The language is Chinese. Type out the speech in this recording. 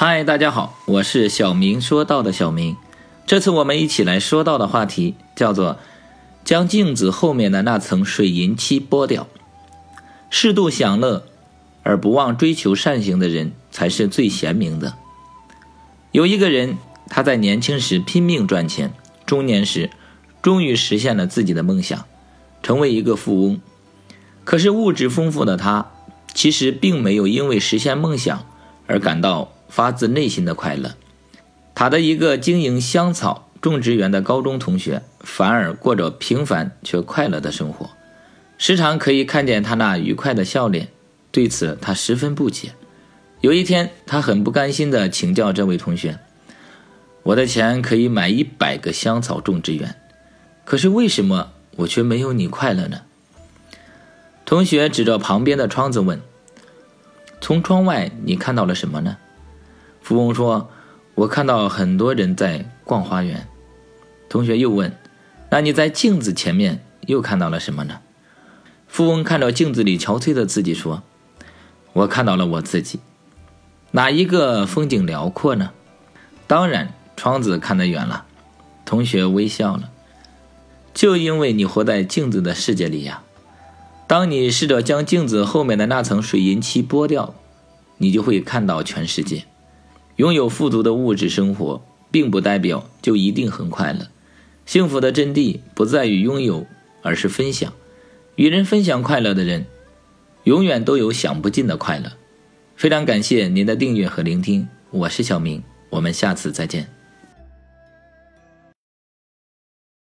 嗨，大家好，我是小明说道的小明。这次我们一起来说到的话题叫做“将镜子后面的那层水银漆剥掉”。适度享乐而不忘追求善行的人，才是最贤明的。有一个人，他在年轻时拼命赚钱，中年时终于实现了自己的梦想，成为一个富翁。可是物质丰富的他，其实并没有因为实现梦想而感到。发自内心的快乐，他的一个经营香草种植园的高中同学，反而过着平凡却快乐的生活，时常可以看见他那愉快的笑脸。对此，他十分不解。有一天，他很不甘心地请教这位同学：“我的钱可以买一百个香草种植园，可是为什么我却没有你快乐呢？”同学指着旁边的窗子问：“从窗外你看到了什么呢？”富翁说：“我看到很多人在逛花园。”同学又问：“那你在镜子前面又看到了什么呢？”富翁看着镜子里憔悴的自己说：“我看到了我自己，哪一个风景辽阔呢？当然，窗子看得远了。”同学微笑了：“就因为你活在镜子的世界里呀。当你试着将镜子后面的那层水银漆剥掉，你就会看到全世界。”拥有富足的物质生活，并不代表就一定很快乐。幸福的真谛不在于拥有，而是分享。与人分享快乐的人，永远都有享不尽的快乐。非常感谢您的订阅和聆听，我是小明，我们下次再见。